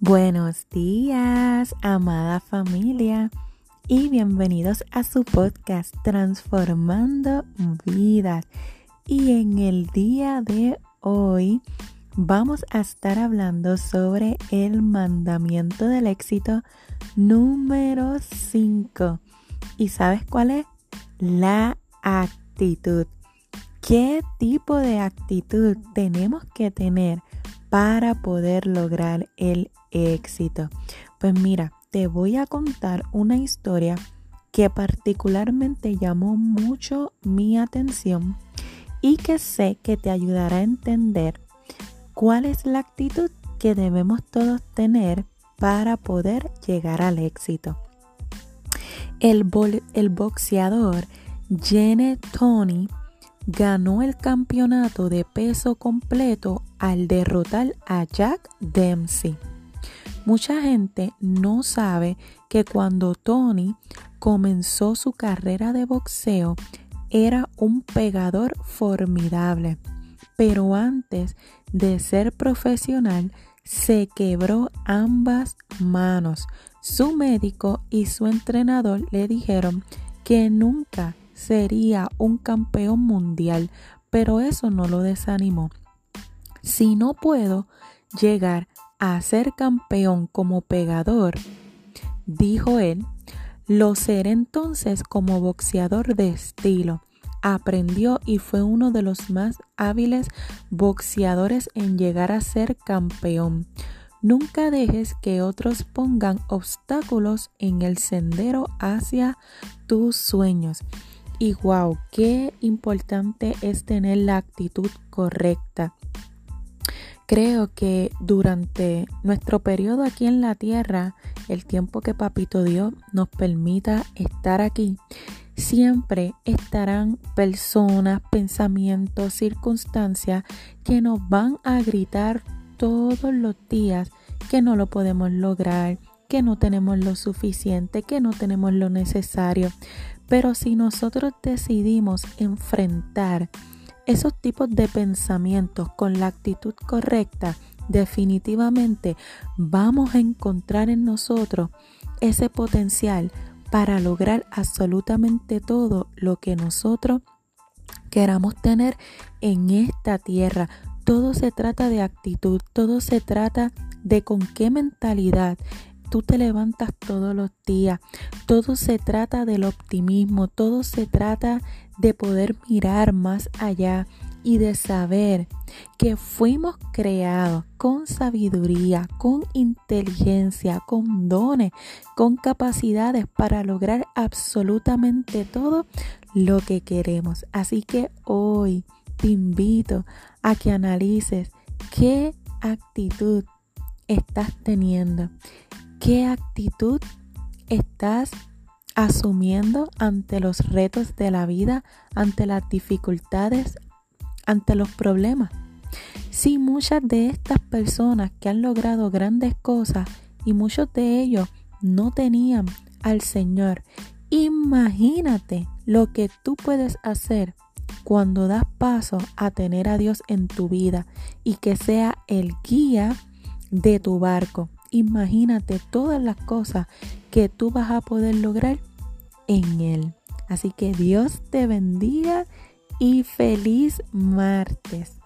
Buenos días, amada familia, y bienvenidos a su podcast Transformando Vidas. Y en el día de hoy vamos a estar hablando sobre el mandamiento del éxito número 5. ¿Y sabes cuál es? La actitud. ¿Qué tipo de actitud tenemos que tener para poder lograr el éxito? Pues mira, te voy a contar una historia que particularmente llamó mucho mi atención y que sé que te ayudará a entender cuál es la actitud que debemos todos tener para poder llegar al éxito. El, boxeador Gene Tony ganó el campeonato de peso completo al derrotar a Jack Dempsey. Mucha gente no sabe que cuando Tony comenzó su carrera de boxeo era un pegador formidable, pero antes de ser profesional se quebró ambas manos. Su médico y su entrenador le dijeron que nunca sería un campeón mundial, pero eso no lo desanimó. Si no puedo llegar a ser campeón como pegador, dijo él, lo seré entonces como boxeador de estilo. Aprendió y fue uno de los más hábiles boxeadores en llegar a ser campeón. Nunca dejes que otros pongan obstáculos en el sendero hacia tus sueños. Y wow, qué importante es tener la actitud correcta. Creo que durante nuestro periodo aquí en la tierra, el tiempo que Papito Dios nos permita estar aquí, siempre estarán personas, pensamientos, circunstancias que nos van a gritar todos los días que no lo podemos lograr, que no tenemos lo suficiente, que no tenemos lo necesario. Pero si nosotros decidimos enfrentar esos tipos de pensamientos con la actitud correcta, definitivamente vamos a encontrar en nosotros ese potencial para lograr absolutamente todo lo que nosotros queramos tener en esta tierra. Todo se trata de actitud, todo se trata de con qué mentalidad tú te levantas todos los días. Todo se trata del optimismo, todo se trata de poder mirar más allá y de saber que fuimos creados con sabiduría, con inteligencia, con dones, con capacidades para lograr absolutamente todo lo que queremos. Así que hoy te invito a que analices qué actitud estás teniendo, qué actitud estás asumiendo ante los retos de la vida, ante las dificultades, ante los problemas. Si muchas de estas personas que han logrado grandes cosas y muchos de ellos no tenían al Señor, imagínate lo que tú puedes hacer cuando das paso a tener a Dios en tu vida y que sea el guía de tu barco. Imagínate todas las cosas que tú vas a poder lograr en Él. Así que Dios te bendiga y feliz martes.